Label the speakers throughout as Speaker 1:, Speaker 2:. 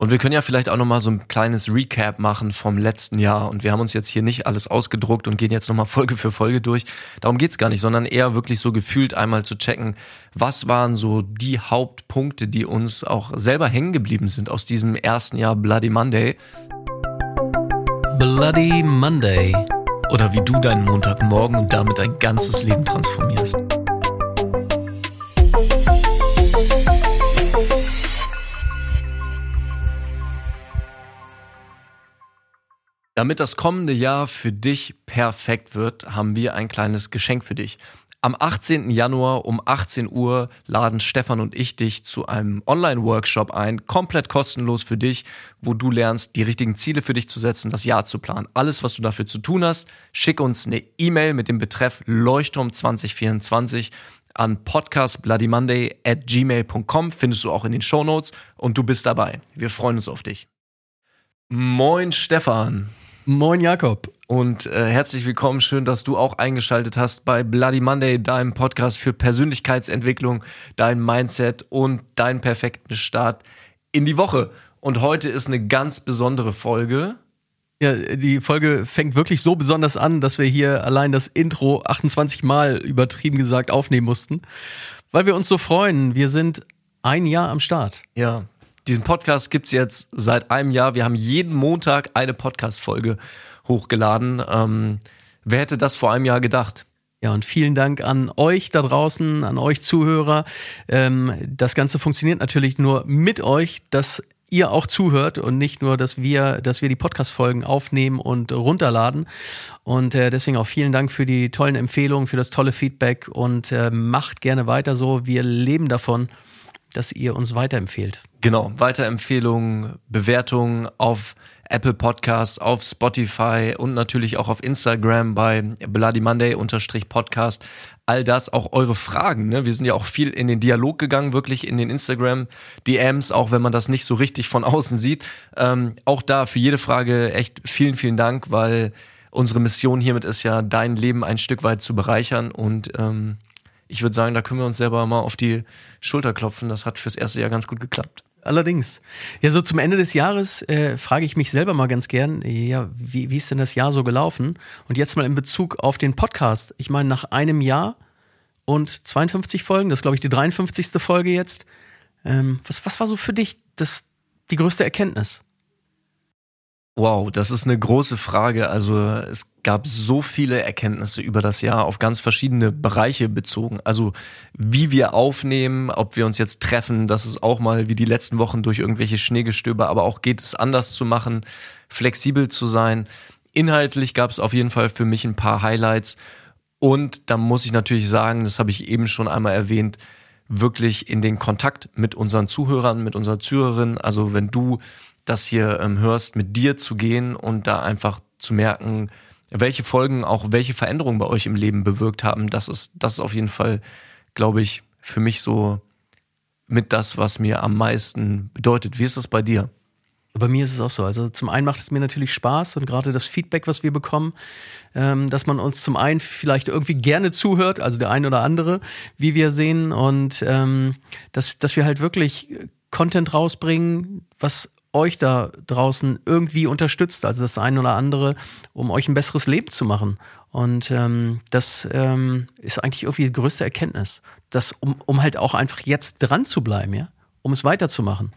Speaker 1: Und wir können ja vielleicht auch nochmal so ein kleines Recap machen vom letzten Jahr. Und wir haben uns jetzt hier nicht alles ausgedruckt und gehen jetzt nochmal Folge für Folge durch. Darum geht's gar nicht, sondern eher wirklich so gefühlt einmal zu checken, was waren so die Hauptpunkte, die uns auch selber hängen geblieben sind aus diesem ersten Jahr Bloody Monday.
Speaker 2: Bloody Monday.
Speaker 1: Oder wie du deinen Montagmorgen und damit dein ganzes Leben transformierst. Damit das kommende Jahr für dich perfekt wird, haben wir ein kleines Geschenk für dich. Am 18. Januar um 18 Uhr laden Stefan und ich dich zu einem Online-Workshop ein, komplett kostenlos für dich, wo du lernst, die richtigen Ziele für dich zu setzen, das Jahr zu planen. Alles, was du dafür zu tun hast, schick uns eine E-Mail mit dem Betreff Leuchtturm 2024 an podcastbloodymonday at gmail.com, findest du auch in den Show Notes und du bist dabei. Wir freuen uns auf dich. Moin Stefan.
Speaker 2: Moin Jakob.
Speaker 1: Und äh, herzlich willkommen. Schön, dass du auch eingeschaltet hast bei Bloody Monday, deinem Podcast für Persönlichkeitsentwicklung, dein Mindset und deinen perfekten Start in die Woche. Und heute ist eine ganz besondere Folge.
Speaker 2: Ja, die Folge fängt wirklich so besonders an, dass wir hier allein das Intro 28 Mal übertrieben gesagt aufnehmen mussten, weil wir uns so freuen. Wir sind ein Jahr am Start.
Speaker 1: Ja, diesen Podcast gibt's jetzt seit einem Jahr. Wir haben jeden Montag eine Podcast-Folge hochgeladen. Ähm, wer hätte das vor einem Jahr gedacht?
Speaker 2: Ja, und vielen Dank an euch da draußen, an euch Zuhörer. Ähm, das Ganze funktioniert natürlich nur mit euch, dass ihr auch zuhört und nicht nur, dass wir, dass wir die Podcast-Folgen aufnehmen und runterladen. Und äh, deswegen auch vielen Dank für die tollen Empfehlungen, für das tolle Feedback und äh, macht gerne weiter so. Wir leben davon, dass ihr uns weiterempfehlt.
Speaker 1: Genau, Weiterempfehlungen, Bewertungen auf Apple Podcasts, auf Spotify und natürlich auch auf Instagram bei Bloody Monday Podcast. All das, auch eure Fragen. Ne? Wir sind ja auch viel in den Dialog gegangen, wirklich in den Instagram DMs, auch wenn man das nicht so richtig von außen sieht. Ähm, auch da für jede Frage echt vielen, vielen Dank, weil unsere Mission hiermit ist ja, dein Leben ein Stück weit zu bereichern und ähm, ich würde sagen, da können wir uns selber mal auf die Schulter klopfen. Das hat fürs erste Jahr ganz gut geklappt.
Speaker 2: Allerdings. Ja, so zum Ende des Jahres äh, frage ich mich selber mal ganz gern, ja, wie, wie ist denn das Jahr so gelaufen? Und jetzt mal in Bezug auf den Podcast. Ich meine, nach einem Jahr und 52 Folgen, das ist, glaube ich, die 53. Folge jetzt. Ähm, was, was war so für dich das, die größte Erkenntnis?
Speaker 1: Wow, das ist eine große Frage. Also es gab so viele Erkenntnisse über das Jahr auf ganz verschiedene Bereiche bezogen. Also wie wir aufnehmen, ob wir uns jetzt treffen, das ist auch mal wie die letzten Wochen durch irgendwelche Schneegestöber, aber auch geht es anders zu machen, flexibel zu sein. Inhaltlich gab es auf jeden Fall für mich ein paar Highlights. Und da muss ich natürlich sagen, das habe ich eben schon einmal erwähnt, wirklich in den Kontakt mit unseren Zuhörern, mit unserer Zuhörerin. Also wenn du das hier ähm, hörst, mit dir zu gehen und da einfach zu merken, welche Folgen auch welche Veränderungen bei euch im Leben bewirkt haben. Das ist, das ist auf jeden Fall, glaube ich, für mich so mit das, was mir am meisten bedeutet. Wie ist das bei dir?
Speaker 2: Bei mir ist es auch so. Also zum einen macht es mir natürlich Spaß und gerade das Feedback, was wir bekommen, ähm, dass man uns zum einen vielleicht irgendwie gerne zuhört, also der eine oder andere, wie wir sehen und ähm, dass, dass wir halt wirklich Content rausbringen, was euch da draußen irgendwie unterstützt, also das eine oder andere, um euch ein besseres Leben zu machen. Und ähm, das ähm, ist eigentlich irgendwie die größte Erkenntnis, dass, um, um halt auch einfach jetzt dran zu bleiben, ja, um es weiterzumachen.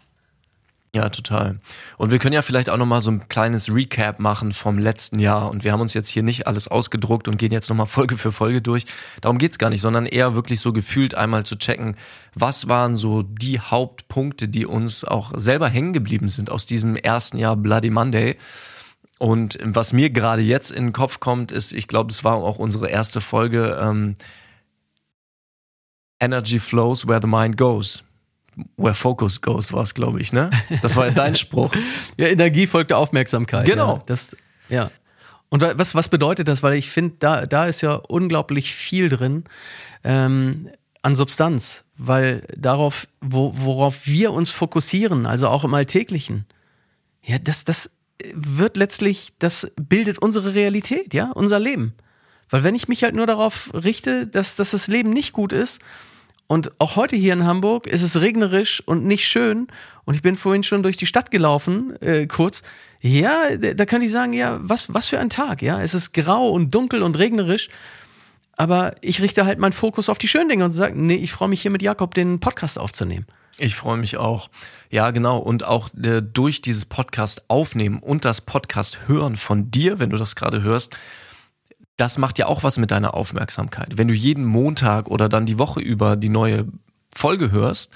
Speaker 1: Ja, total. Und wir können ja vielleicht auch nochmal so ein kleines Recap machen vom letzten Jahr. Und wir haben uns jetzt hier nicht alles ausgedruckt und gehen jetzt nochmal Folge für Folge durch. Darum geht's gar nicht, sondern eher wirklich so gefühlt einmal zu checken, was waren so die Hauptpunkte, die uns auch selber hängen geblieben sind aus diesem ersten Jahr Bloody Monday. Und was mir gerade jetzt in den Kopf kommt, ist, ich glaube, es war auch unsere erste Folge, ähm, Energy flows where the mind goes. Where Focus Goes war es, glaube ich, ne? Das war ja dein Spruch.
Speaker 2: ja, Energie folgt der Aufmerksamkeit.
Speaker 1: Genau.
Speaker 2: Ja, das, ja. Und was, was bedeutet das? Weil ich finde, da, da ist ja unglaublich viel drin ähm, an Substanz, weil darauf, wo, worauf wir uns fokussieren, also auch im Alltäglichen, ja, das, das wird letztlich, das bildet unsere Realität, ja, unser Leben. Weil wenn ich mich halt nur darauf richte, dass, dass das Leben nicht gut ist, Und auch heute hier in Hamburg ist es regnerisch und nicht schön. Und ich bin vorhin schon durch die Stadt gelaufen, äh, kurz. Ja, da könnte ich sagen, ja, was, was für ein Tag, ja. Es ist grau und dunkel und regnerisch. Aber ich richte halt meinen Fokus auf die schönen Dinge und sage, nee, ich freue mich hier mit Jakob den Podcast aufzunehmen.
Speaker 1: Ich freue mich auch. Ja, genau. Und auch äh, durch dieses Podcast aufnehmen und das Podcast hören von dir, wenn du das gerade hörst, das macht ja auch was mit deiner Aufmerksamkeit. Wenn du jeden Montag oder dann die Woche über die neue Folge hörst,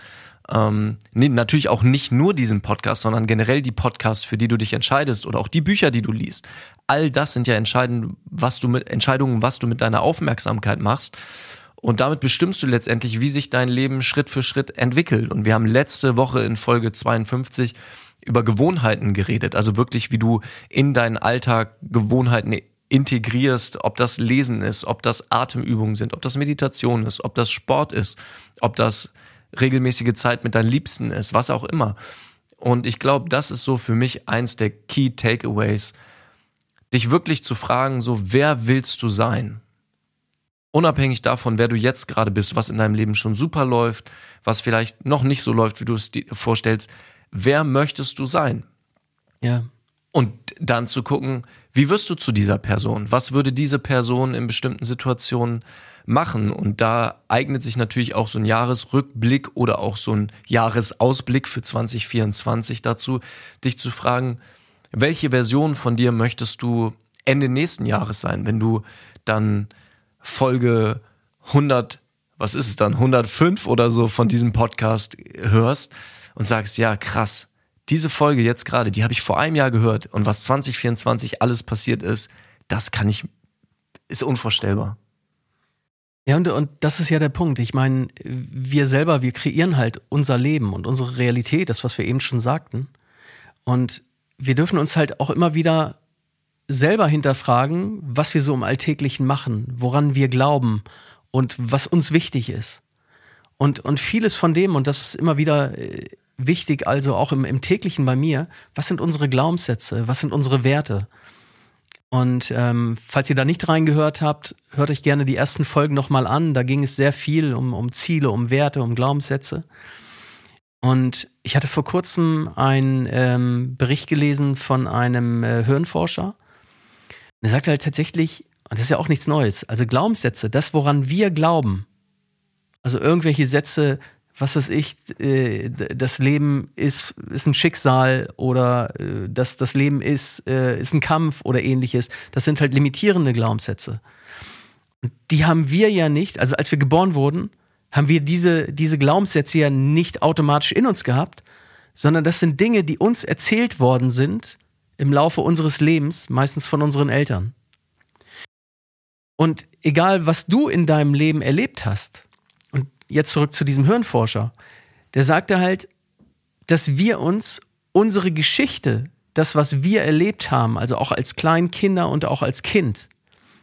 Speaker 1: ähm, natürlich auch nicht nur diesen Podcast, sondern generell die Podcasts, für die du dich entscheidest oder auch die Bücher, die du liest. All das sind ja entscheidend, was du mit Entscheidungen, was du mit deiner Aufmerksamkeit machst. Und damit bestimmst du letztendlich, wie sich dein Leben Schritt für Schritt entwickelt. Und wir haben letzte Woche in Folge 52 über Gewohnheiten geredet. Also wirklich, wie du in deinen Alltag Gewohnheiten integrierst, ob das Lesen ist, ob das Atemübungen sind, ob das Meditation ist, ob das Sport ist, ob das regelmäßige Zeit mit deinen Liebsten ist, was auch immer. Und ich glaube, das ist so für mich eins der Key Takeaways, dich wirklich zu fragen, so wer willst du sein? Unabhängig davon, wer du jetzt gerade bist, was in deinem Leben schon super läuft, was vielleicht noch nicht so läuft, wie du es dir vorstellst, wer möchtest du sein?
Speaker 2: Ja.
Speaker 1: Und dann zu gucken, wie wirst du zu dieser Person? Was würde diese Person in bestimmten Situationen machen? Und da eignet sich natürlich auch so ein Jahresrückblick oder auch so ein Jahresausblick für 2024 dazu, dich zu fragen, welche Version von dir möchtest du Ende nächsten Jahres sein, wenn du dann Folge 100, was ist es dann, 105 oder so von diesem Podcast hörst und sagst, ja, krass, diese Folge jetzt gerade, die habe ich vor einem Jahr gehört und was 2024 alles passiert ist, das kann ich, ist unvorstellbar.
Speaker 2: Ja, und, und das ist ja der Punkt. Ich meine, wir selber, wir kreieren halt unser Leben und unsere Realität, das, was wir eben schon sagten. Und wir dürfen uns halt auch immer wieder selber hinterfragen, was wir so im Alltäglichen machen, woran wir glauben und was uns wichtig ist. Und, und vieles von dem, und das ist immer wieder äh, wichtig, also auch im, im täglichen bei mir, was sind unsere Glaubenssätze, was sind unsere Werte? Und ähm, falls ihr da nicht reingehört habt, hört euch gerne die ersten Folgen nochmal an. Da ging es sehr viel um, um Ziele, um Werte, um Glaubenssätze. Und ich hatte vor kurzem einen ähm, Bericht gelesen von einem äh, Hirnforscher. Er sagte halt tatsächlich, und das ist ja auch nichts Neues, also Glaubenssätze, das, woran wir glauben, also irgendwelche Sätze, was weiß ich, äh, das Leben ist, ist ein Schicksal oder äh, das, das Leben ist, äh, ist ein Kampf oder ähnliches. Das sind halt limitierende Glaubenssätze. Und die haben wir ja nicht, also als wir geboren wurden, haben wir diese, diese Glaubenssätze ja nicht automatisch in uns gehabt, sondern das sind Dinge, die uns erzählt worden sind im Laufe unseres Lebens, meistens von unseren Eltern. Und egal, was du in deinem Leben erlebt hast, jetzt zurück zu diesem Hirnforscher, der sagte halt, dass wir uns unsere Geschichte, das, was wir erlebt haben, also auch als Kleinkinder und auch als Kind,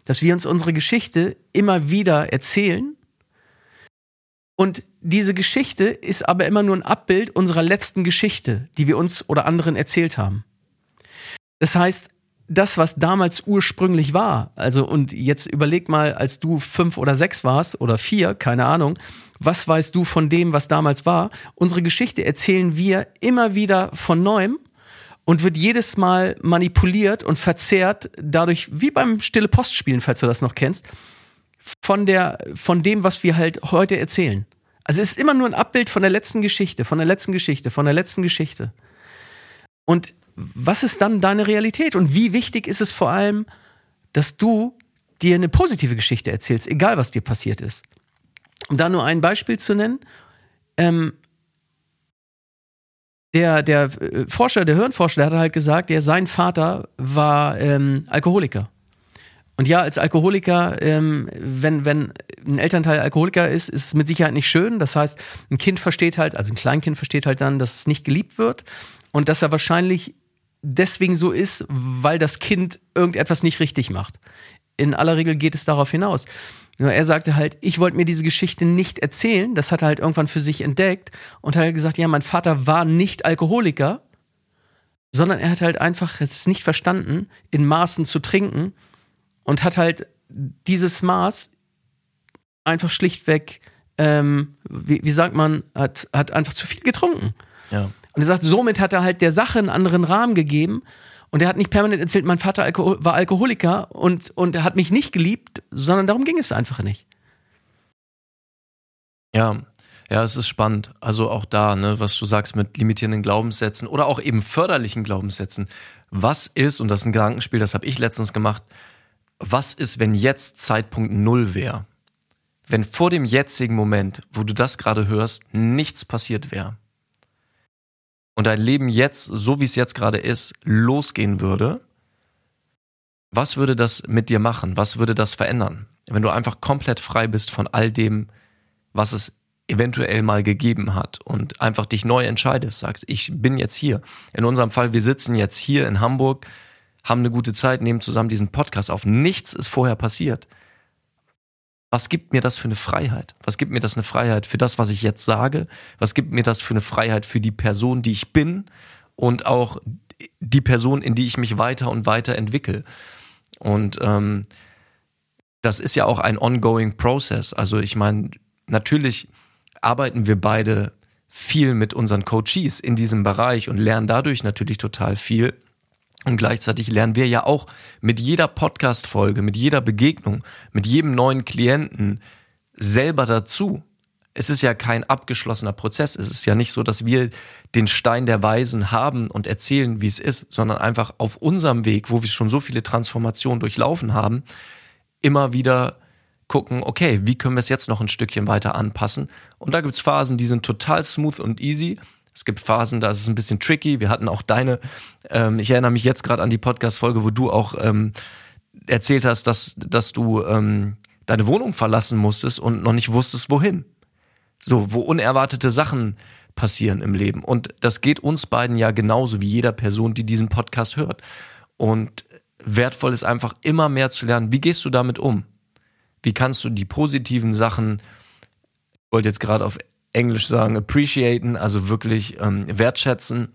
Speaker 2: dass wir uns unsere Geschichte immer wieder erzählen. Und diese Geschichte ist aber immer nur ein Abbild unserer letzten Geschichte, die wir uns oder anderen erzählt haben. Das heißt, das, was damals ursprünglich war, also und jetzt überleg mal, als du fünf oder sechs warst oder vier, keine Ahnung, was weißt du von dem, was damals war? Unsere Geschichte erzählen wir immer wieder von neuem und wird jedes Mal manipuliert und verzerrt, dadurch, wie beim Stille Post spielen, falls du das noch kennst, von der, von dem, was wir halt heute erzählen. Also es ist immer nur ein Abbild von der letzten Geschichte, von der letzten Geschichte, von der letzten Geschichte. Und was ist dann deine Realität? Und wie wichtig ist es vor allem, dass du dir eine positive Geschichte erzählst, egal was dir passiert ist? Um da nur ein Beispiel zu nennen, ähm, der, der äh, Forscher, der Hirnforscher, der hat halt gesagt, ja, sein Vater war ähm, Alkoholiker. Und ja, als Alkoholiker, ähm, wenn, wenn ein Elternteil Alkoholiker ist, ist es mit Sicherheit nicht schön. Das heißt, ein Kind versteht halt, also ein Kleinkind versteht halt dann, dass es nicht geliebt wird und dass er wahrscheinlich deswegen so ist, weil das Kind irgendetwas nicht richtig macht. In aller Regel geht es darauf hinaus. Nur er sagte halt, ich wollte mir diese Geschichte nicht erzählen. Das hat er halt irgendwann für sich entdeckt und hat gesagt, ja, mein Vater war nicht Alkoholiker, sondern er hat halt einfach es nicht verstanden, in Maßen zu trinken und hat halt dieses Maß einfach schlichtweg ähm, wie, wie sagt man, hat, hat einfach zu viel getrunken.
Speaker 1: Ja.
Speaker 2: Und er sagt, somit hat er halt der Sache einen anderen Rahmen gegeben. Und er hat nicht permanent erzählt, mein Vater Alkohol war Alkoholiker und, und er hat mich nicht geliebt, sondern darum ging es einfach nicht.
Speaker 1: Ja, ja, es ist spannend. Also auch da, ne, was du sagst mit limitierenden Glaubenssätzen oder auch eben förderlichen Glaubenssätzen. Was ist, und das ist ein Gedankenspiel, das habe ich letztens gemacht, was ist, wenn jetzt Zeitpunkt Null wäre? Wenn vor dem jetzigen Moment, wo du das gerade hörst, nichts passiert wäre und dein Leben jetzt, so wie es jetzt gerade ist, losgehen würde, was würde das mit dir machen? Was würde das verändern? Wenn du einfach komplett frei bist von all dem, was es eventuell mal gegeben hat und einfach dich neu entscheidest, sagst, ich bin jetzt hier. In unserem Fall, wir sitzen jetzt hier in Hamburg, haben eine gute Zeit, nehmen zusammen diesen Podcast auf. Nichts ist vorher passiert. Was gibt mir das für eine Freiheit? Was gibt mir das eine Freiheit für das, was ich jetzt sage? Was gibt mir das für eine Freiheit für die Person, die ich bin und auch die Person, in die ich mich weiter und weiter entwickle? Und ähm, das ist ja auch ein ongoing process. Also ich meine, natürlich arbeiten wir beide viel mit unseren Coaches in diesem Bereich und lernen dadurch natürlich total viel. Und gleichzeitig lernen wir ja auch mit jeder Podcast-Folge, mit jeder Begegnung, mit jedem neuen Klienten selber dazu. Es ist ja kein abgeschlossener Prozess. Es ist ja nicht so, dass wir den Stein der Weisen haben und erzählen, wie es ist, sondern einfach auf unserem Weg, wo wir schon so viele Transformationen durchlaufen haben, immer wieder gucken, okay, wie können wir es jetzt noch ein Stückchen weiter anpassen? Und da gibt's Phasen, die sind total smooth und easy. Es gibt Phasen, da ist es ein bisschen tricky. Wir hatten auch deine, ähm, ich erinnere mich jetzt gerade an die Podcast-Folge, wo du auch ähm, erzählt hast, dass, dass du ähm, deine Wohnung verlassen musstest und noch nicht wusstest, wohin. So, wo unerwartete Sachen passieren im Leben. Und das geht uns beiden ja genauso wie jeder Person, die diesen Podcast hört. Und wertvoll ist einfach immer mehr zu lernen, wie gehst du damit um? Wie kannst du die positiven Sachen, ich wollte jetzt gerade auf Englisch sagen, appreciaten, also wirklich ähm, wertschätzen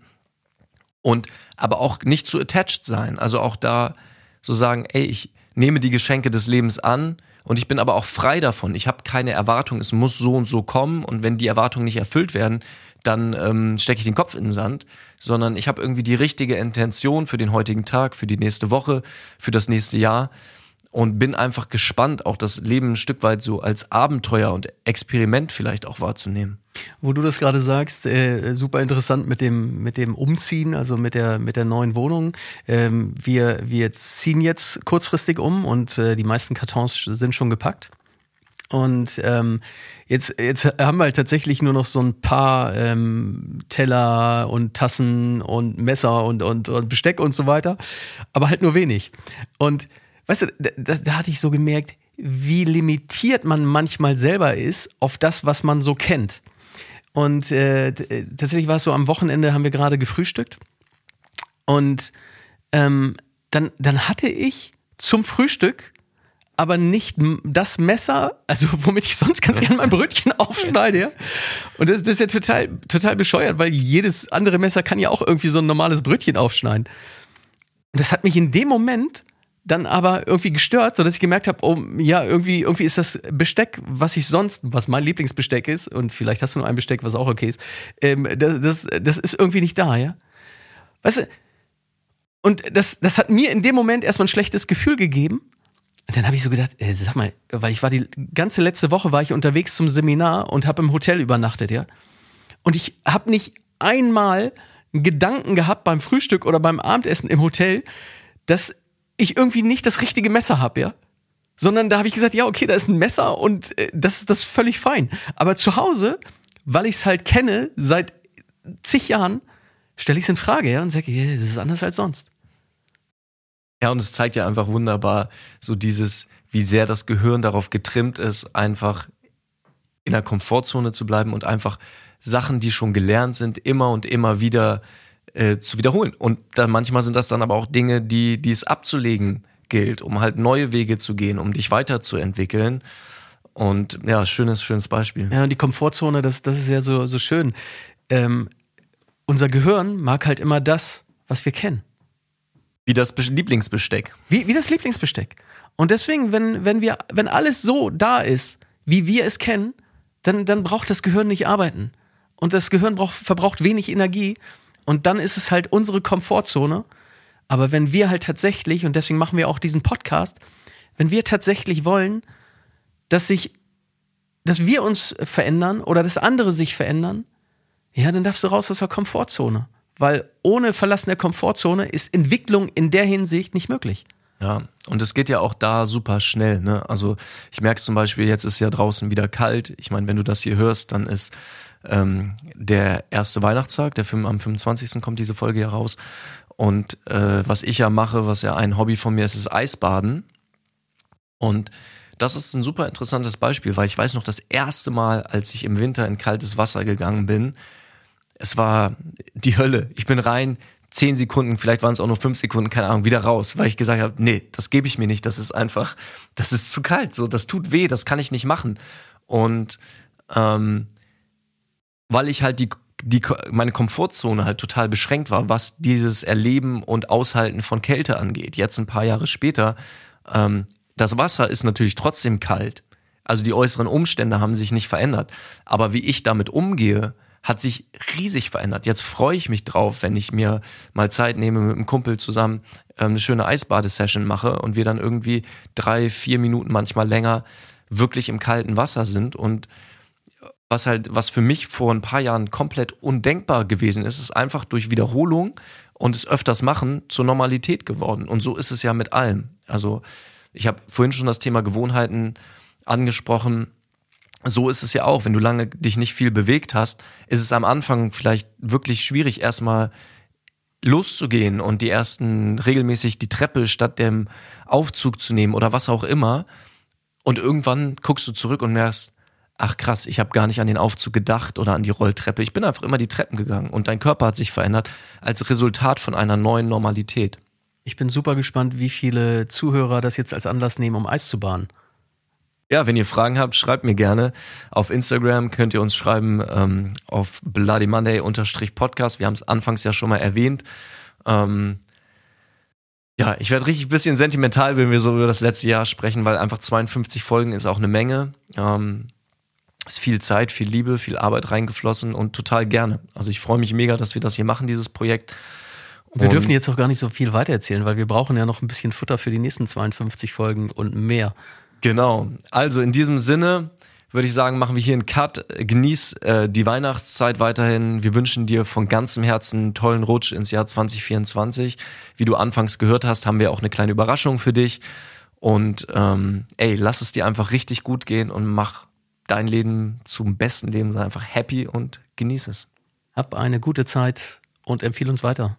Speaker 1: und aber auch nicht zu attached sein. Also auch da so sagen, ey, ich nehme die Geschenke des Lebens an und ich bin aber auch frei davon. Ich habe keine Erwartung, es muss so und so kommen und wenn die Erwartungen nicht erfüllt werden, dann ähm, stecke ich den Kopf in den Sand, sondern ich habe irgendwie die richtige Intention für den heutigen Tag, für die nächste Woche, für das nächste Jahr und bin einfach gespannt, auch das Leben ein Stück weit so als Abenteuer und Experiment vielleicht auch wahrzunehmen.
Speaker 2: Wo du das gerade sagst, äh, super interessant mit dem mit dem Umziehen, also mit der mit der neuen Wohnung. Ähm, wir wir ziehen jetzt kurzfristig um und äh, die meisten Kartons sind schon gepackt. Und ähm, jetzt, jetzt haben wir halt tatsächlich nur noch so ein paar ähm, Teller und Tassen und Messer und, und, und Besteck und so weiter, aber halt nur wenig. Und weißt du, da, da hatte ich so gemerkt, wie limitiert man manchmal selber ist auf das, was man so kennt. Und äh, tatsächlich war es so, am Wochenende haben wir gerade gefrühstückt. Und ähm, dann, dann hatte ich zum Frühstück aber nicht das Messer, also womit ich sonst ganz gerne mein Brötchen aufschneide. Ja? Und das, das ist ja total, total bescheuert, weil jedes andere Messer kann ja auch irgendwie so ein normales Brötchen aufschneiden. Und das hat mich in dem Moment dann aber irgendwie gestört, so dass ich gemerkt habe, oh ja, irgendwie irgendwie ist das Besteck, was ich sonst, was mein Lieblingsbesteck ist und vielleicht hast du noch ein Besteck, was auch okay ist, ähm, das, das, das ist irgendwie nicht da, ja. Weißt du? Und das, das hat mir in dem Moment erstmal ein schlechtes Gefühl gegeben. Und dann habe ich so gedacht, äh, sag mal, weil ich war die ganze letzte Woche war ich unterwegs zum Seminar und habe im Hotel übernachtet, ja. Und ich habe nicht einmal einen Gedanken gehabt beim Frühstück oder beim Abendessen im Hotel, dass ich irgendwie nicht das richtige Messer habe, ja. Sondern da habe ich gesagt, ja, okay, da ist ein Messer und äh, das ist das völlig fein. Aber zu Hause, weil ich es halt kenne, seit zig Jahren, stelle ich es in Frage, ja, und sage, yeah, das ist anders als sonst.
Speaker 1: Ja, und es zeigt ja einfach wunderbar so dieses, wie sehr das Gehirn darauf getrimmt ist, einfach in der Komfortzone zu bleiben und einfach Sachen, die schon gelernt sind, immer und immer wieder äh, zu wiederholen. Und dann manchmal sind das dann aber auch Dinge, die, die es abzulegen gilt, um halt neue Wege zu gehen, um dich weiterzuentwickeln. Und ja, schönes, schönes Beispiel.
Speaker 2: Ja, und die Komfortzone, das, das ist ja so, so schön. Ähm, unser Gehirn mag halt immer das, was wir kennen.
Speaker 1: Wie das Lieblingsbesteck.
Speaker 2: Wie, wie das Lieblingsbesteck. Und deswegen, wenn, wenn wir, wenn alles so da ist, wie wir es kennen, dann, dann braucht das Gehirn nicht arbeiten. Und das Gehirn braucht, verbraucht wenig Energie. Und dann ist es halt unsere Komfortzone. Aber wenn wir halt tatsächlich, und deswegen machen wir auch diesen Podcast, wenn wir tatsächlich wollen, dass sich, dass wir uns verändern oder dass andere sich verändern, ja, dann darfst du raus aus der Komfortzone. Weil ohne Verlassen der Komfortzone ist Entwicklung in der Hinsicht nicht möglich.
Speaker 1: Ja, und es geht ja auch da super schnell. Ne? Also ich merke zum Beispiel, jetzt ist ja draußen wieder kalt. Ich meine, wenn du das hier hörst, dann ist ähm, der erste Weihnachtstag, der am 25. kommt diese Folge ja raus. Und äh, was ich ja mache, was ja ein Hobby von mir ist, ist Eisbaden. Und das ist ein super interessantes Beispiel, weil ich weiß noch, das erste Mal, als ich im Winter in kaltes Wasser gegangen bin, es war die Hölle. Ich bin rein, zehn Sekunden, vielleicht waren es auch nur fünf Sekunden, keine Ahnung, wieder raus, weil ich gesagt habe, nee, das gebe ich mir nicht, das ist einfach, das ist zu kalt, so, das tut weh, das kann ich nicht machen. Und ähm, weil ich halt die, die, meine Komfortzone halt total beschränkt war, was dieses Erleben und Aushalten von Kälte angeht. Jetzt ein paar Jahre später, ähm, das Wasser ist natürlich trotzdem kalt. Also die äußeren Umstände haben sich nicht verändert. Aber wie ich damit umgehe, hat sich riesig verändert. Jetzt freue ich mich drauf, wenn ich mir mal Zeit nehme, mit einem Kumpel zusammen ähm, eine schöne Eisbadesession mache und wir dann irgendwie drei, vier Minuten, manchmal länger, wirklich im kalten Wasser sind. Und was halt, was für mich vor ein paar Jahren komplett undenkbar gewesen ist, ist einfach durch Wiederholung und es öfters machen zur Normalität geworden. Und so ist es ja mit allem. Also ich habe vorhin schon das Thema Gewohnheiten angesprochen so ist es ja auch, wenn du lange dich nicht viel bewegt hast, ist es am Anfang vielleicht wirklich schwierig, erstmal loszugehen und die ersten regelmäßig die Treppe statt dem Aufzug zu nehmen oder was auch immer. Und irgendwann guckst du zurück und merkst, ach krass, ich habe gar nicht an den Aufzug gedacht oder an die Rolltreppe. Ich bin einfach immer die Treppen gegangen und dein Körper hat sich verändert als Resultat von einer neuen Normalität.
Speaker 2: Ich bin super gespannt, wie viele Zuhörer das jetzt als Anlass nehmen, um Eis zu bahnen.
Speaker 1: Ja, wenn ihr Fragen habt, schreibt mir gerne. Auf Instagram könnt ihr uns schreiben ähm, auf Bloody Monday Podcast. Wir haben es anfangs ja schon mal erwähnt. Ähm, ja, ich werde richtig ein bisschen sentimental, wenn wir so über das letzte Jahr sprechen, weil einfach 52 Folgen ist auch eine Menge. Ähm, ist viel Zeit, viel Liebe, viel Arbeit reingeflossen und total gerne. Also ich freue mich mega, dass wir das hier machen, dieses Projekt.
Speaker 2: Wir und dürfen jetzt auch gar nicht so viel weitererzählen, weil wir brauchen ja noch ein bisschen Futter für die nächsten 52 Folgen und mehr.
Speaker 1: Genau. Also in diesem Sinne würde ich sagen, machen wir hier einen Cut. Genieß äh, die Weihnachtszeit weiterhin. Wir wünschen dir von ganzem Herzen einen tollen Rutsch ins Jahr 2024. Wie du anfangs gehört hast, haben wir auch eine kleine Überraschung für dich. Und ähm, ey, lass es dir einfach richtig gut gehen und mach dein Leben zum besten Leben. Sei einfach happy und genieß es.
Speaker 2: Hab eine gute Zeit und empfehle uns weiter.